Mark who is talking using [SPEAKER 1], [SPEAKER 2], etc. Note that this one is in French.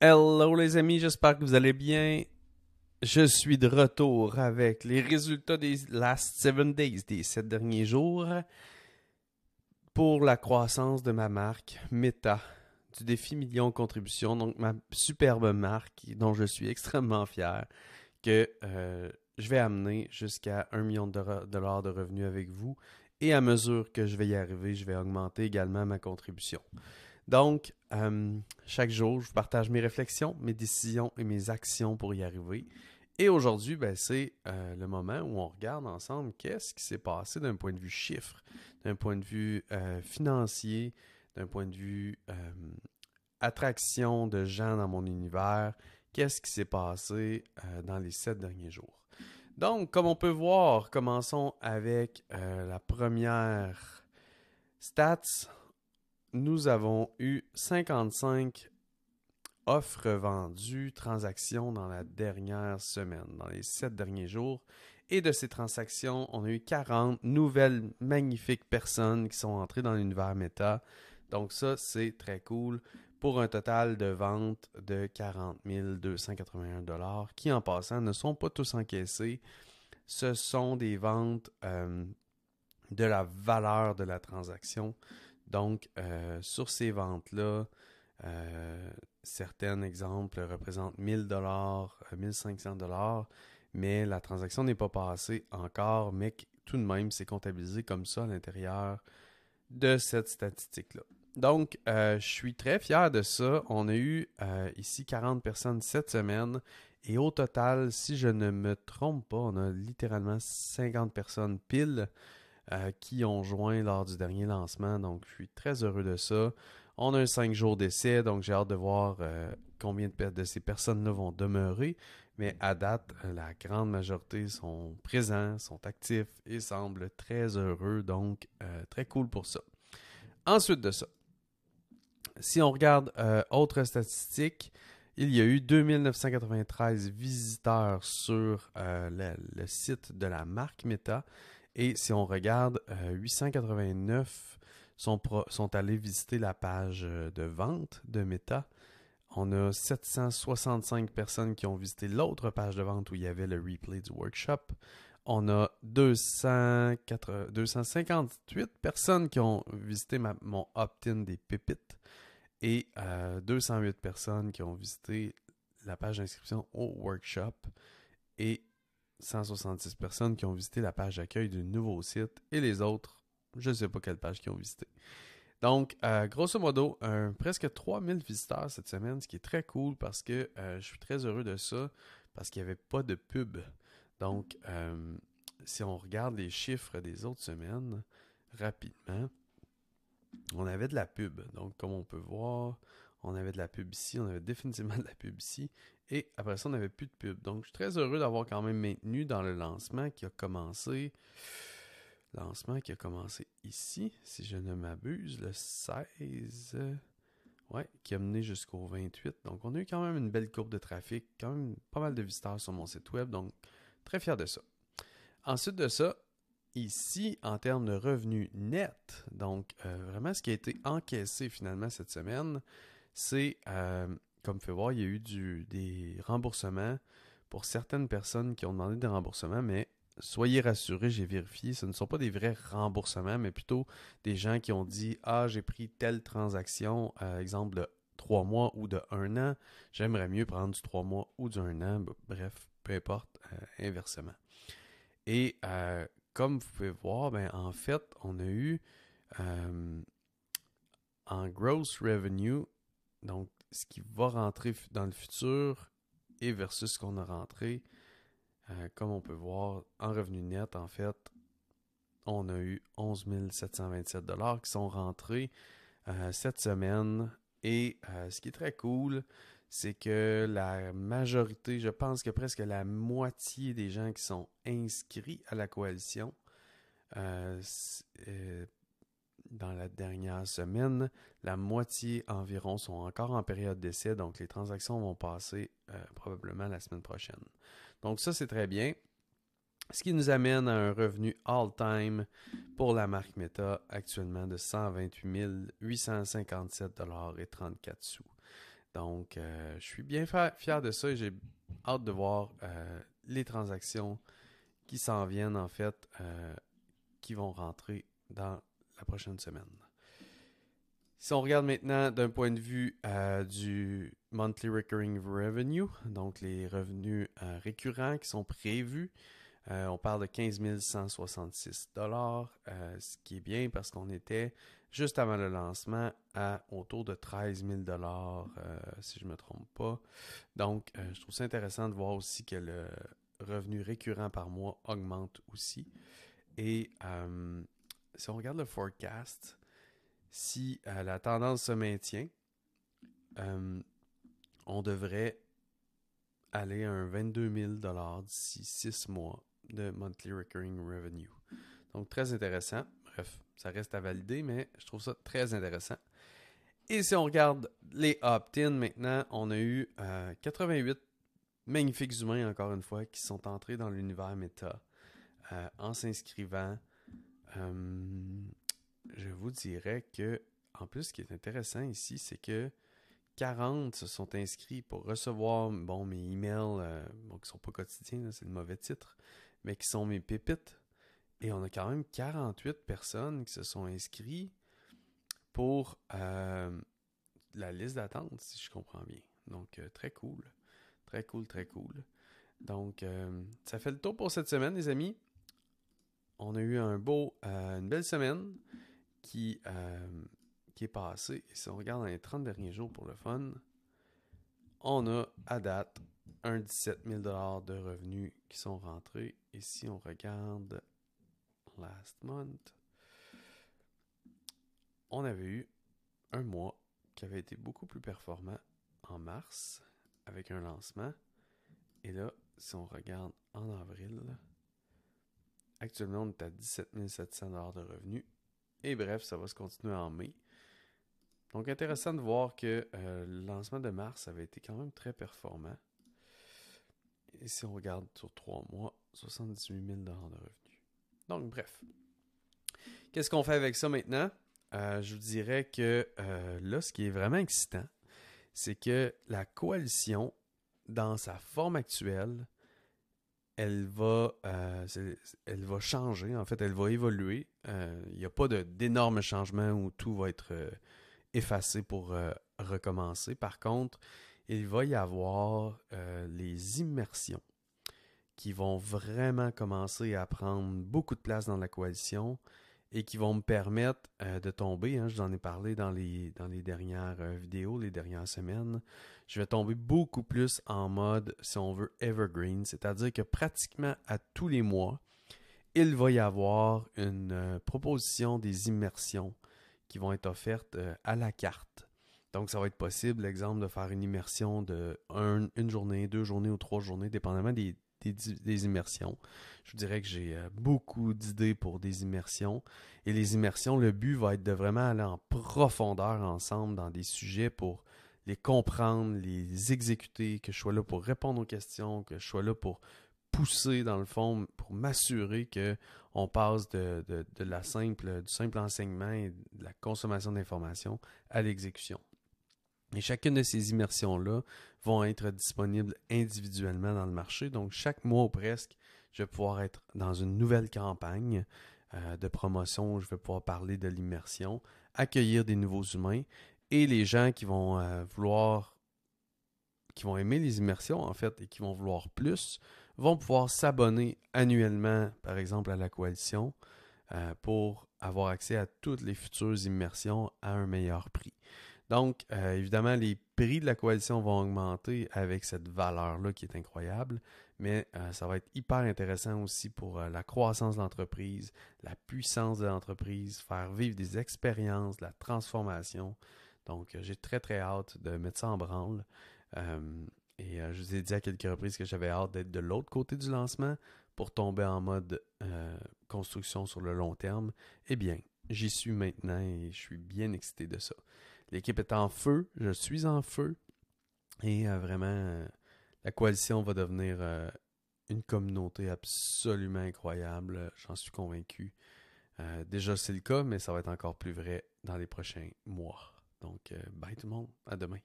[SPEAKER 1] Hello les amis, j'espère que vous allez bien. Je suis de retour avec les résultats des last seven days, des sept derniers jours, pour la croissance de ma marque Meta du défi million contribution, donc ma superbe marque dont je suis extrêmement fier que euh, je vais amener jusqu'à un million de dollars de revenus avec vous et à mesure que je vais y arriver, je vais augmenter également ma contribution. Donc, euh, chaque jour, je vous partage mes réflexions, mes décisions et mes actions pour y arriver. Et aujourd'hui, ben, c'est euh, le moment où on regarde ensemble qu'est-ce qui s'est passé d'un point de vue chiffre, d'un point de vue euh, financier, d'un point de vue attraction de gens dans mon univers, qu'est-ce qui s'est passé dans les sept derniers jours? Donc, comme on peut voir, commençons avec la première stats nous avons eu 55 offres vendues, transactions dans la dernière semaine, dans les sept derniers jours. Et de ces transactions, on a eu 40 nouvelles magnifiques personnes qui sont entrées dans l'univers Meta. Donc ça, c'est très cool pour un total de ventes de 40 281 dollars qui, en passant, ne sont pas tous encaissés. Ce sont des ventes euh, de la valeur de la transaction. Donc, euh, sur ces ventes-là, euh, certains exemples représentent 1000 dollars, 1500 euh, dollars, mais la transaction n'est pas passée encore, mais tout de même, c'est comptabilisé comme ça à l'intérieur de cette statistique-là. Donc, je suis très fier de ça. On a eu ici 40 personnes cette semaine. Et au total, si je ne me trompe pas, on a littéralement 50 personnes pile euh, qui ont joint lors du dernier lancement. Donc, je suis très heureux de ça. On a un 5 jours d'essai, donc j'ai hâte de voir euh, combien de, ces personnes-là vont demeurer. Mais à date, euh, la grande majorité sont présents, sont actifs et semblent très heureux. Donc, très cool pour ça. Ensuite de ça, si on regarde autres statistiques, il y a eu 2993 visiteurs sur le, site de la marque Meta. Et si on regarde, 889 euh, sont, sont allés visiter la page euh, de vente de Meta. On a 765 personnes qui ont visité l'autre page de vente où il y avait le replay du workshop. On a 258 personnes qui ont visité mon opt-in des pépites et 208 euh, personnes qui ont visité la page d'inscription au workshop. Et 166 personnes qui ont visité la page d'accueil du nouveau site et les autres, je ne sais pas quelle page qui ont visité. Donc, euh, grosso modo, presque 3000 visiteurs cette semaine, ce qui est très cool parce que euh, je suis très heureux de ça parce qu'il n'y avait pas de pub. Donc, euh, si on regarde les chiffres des autres semaines rapidement, on avait de la pub. Donc, comme on peut voir, on avait de la pub ici, on avait définitivement de la pub ici. Et après ça, on n'avait plus de pub. Donc, je suis très heureux d'avoir quand même maintenu dans le lancement qui a commencé. Lancement qui a commencé ici, si je ne m'abuse, le 16. Ouais, qui a mené jusqu'au 28. Donc, on a eu quand même une belle courbe de trafic, quand même pas mal de visiteurs sur mon site web. Donc, très fier de ça. Ensuite de ça, ici, en termes de revenus nets, donc euh, vraiment ce qui a été encaissé finalement cette semaine, c'est euh, comme vous pouvez voir, il y a eu des remboursements pour certaines personnes qui ont demandé des remboursements, mais soyez rassurés, j'ai vérifié, ce ne sont pas des vrais remboursements, mais plutôt des gens qui ont dit Ah, j'ai pris telle transaction, euh, exemple de trois mois ou de un an, j'aimerais mieux prendre du trois mois ou du un an, bref, peu importe, euh, inversement. Et comme vous pouvez voir, ben, en fait, on a eu en gross revenue, donc ce qui va rentrer dans le futur et versus ce qu'on a rentré. Euh, comme on peut voir, en revenu net, en fait, on a eu 11 727 qui sont rentrés euh, cette semaine. Et euh, ce qui est très cool, c'est que la majorité, je pense que presque la moitié des gens qui sont inscrits à la coalition dans la dernière semaine, la moitié environ sont encore en période d'essai, donc les transactions vont passer euh, probablement la semaine prochaine. Donc ça, c'est très bien. Ce qui nous amène à un revenu all-time pour la marque Meta actuellement de 128 857 et 34 sous. Donc, je suis bien fier de ça et j'ai hâte de voir les transactions qui s'en viennent, en fait, qui vont rentrer dans la prochaine semaine. Si on regarde maintenant d'un point de vue euh, du monthly recurring revenue, donc les revenus euh, récurrents qui sont prévus, euh, on parle de 15 166 dollars, ce qui est bien parce qu'on était juste avant le lancement à autour de 13 000 dollars, si je ne me trompe pas. Donc, je trouve ça intéressant de voir aussi que le revenu récurrent par mois augmente aussi. Et si on regarde le forecast, si euh, la tendance se maintient, euh, on devrait aller à un 22 000 d'ici 6 mois de monthly recurring revenue. Donc, très intéressant. Bref, ça reste à valider, mais je trouve ça très intéressant. Et si on regarde les opt-in maintenant, on a eu 88 euh, magnifiques humains, encore une fois, qui sont entrés dans l'univers Meta en s'inscrivant je vous dirais que, en plus, ce qui est intéressant ici, c'est que 40 se sont inscrits pour recevoir bon, mes emails, euh, bon, qui ne sont pas quotidiens, c'est le mauvais titre, mais qui sont mes pépites. Et on a quand même 48 personnes qui se sont inscrits pour euh, la liste d'attente, si je comprends bien. Donc, euh, très cool. Très cool, très cool. Donc, ça fait le tour pour cette semaine, les amis. On a eu beau, une belle semaine qui, euh, qui est passé. Et si on regarde dans les 30 derniers jours pour le fun, on a à date un 17 000 de revenus qui sont rentrés. Et si on regarde last month, on avait eu un mois qui avait été beaucoup plus performant en mars avec un lancement. Et là, si on regarde en avril, actuellement on est à 17 700 de revenus et bref, ça va se continuer en mai. Donc intéressant de voir que euh, le lancement de mars avait été quand même très performant. Et si on regarde sur trois mois, 78 000 de revenus. Donc bref. Qu'est-ce qu'on fait avec ça maintenant? Euh, je vous dirais que euh, là, ce qui est vraiment excitant, c'est que la coalition, dans sa forme actuelle, elle va, euh, elle va changer, en fait, elle va évoluer. Euh, il n'y a pas d'énormes changements où tout va être euh, effacé pour recommencer. Par contre, il va y avoir les immersions qui vont vraiment commencer à prendre beaucoup de place dans la coalition et qui vont me permettre euh, de tomber. Hein, je vous en ai parlé dans les, dans les dernières euh, vidéos, les dernières semaines. Je vais tomber beaucoup plus en mode, si on veut, evergreen, c'est-à-dire que pratiquement à tous les mois, il va y avoir une euh, proposition des immersions qui vont être offertes à la carte. Donc, ça va être possible, exemple, de faire une immersion de une journée, deux journées ou trois journées, dépendamment des, des, immersions. Je vous dirais que j'ai euh, beaucoup d'idées pour des immersions. Et les immersions, le but va être de vraiment aller en profondeur ensemble dans des sujets pour les comprendre, les exécuter, que je sois là pour répondre aux questions, que je sois là pour pousser dans le fond, pour m'assurer que on passe de, de, la simple, du simple enseignement et de la consommation d'informations à l'exécution. Et chacune de ces immersions-là vont être disponibles individuellement dans le marché. Donc, chaque mois ou presque, je vais pouvoir être dans une nouvelle campagne euh, de promotion où je vais pouvoir parler de l'immersion, accueillir des nouveaux humains et les gens qui vont euh, vouloir, qui vont aimer les immersions en fait et qui vont vouloir plus, vont pouvoir s'abonner annuellement, par exemple, à la coalition euh, pour avoir accès à toutes les futures immersions à un meilleur prix. Donc, euh, évidemment, les prix de la coalition vont augmenter avec cette valeur-là qui est incroyable, mais euh, ça va être hyper intéressant aussi pour euh, la croissance de l'entreprise, la puissance de l'entreprise, faire vivre des expériences, la transformation. Donc, j'ai très, très hâte de mettre ça en branle. et je vous ai dit à quelques reprises que j'avais hâte d'être de l'autre côté du lancement pour tomber en mode construction sur le long terme. Eh bien, j'y suis maintenant et je suis bien excité de ça. L'équipe est en feu, je suis en feu. Et euh, vraiment, euh, la coalition va devenir euh, une communauté absolument incroyable. J'en suis convaincu. déjà, c'est le cas, mais ça va être encore plus vrai dans les prochains mois. Donc, bye tout le monde. À demain.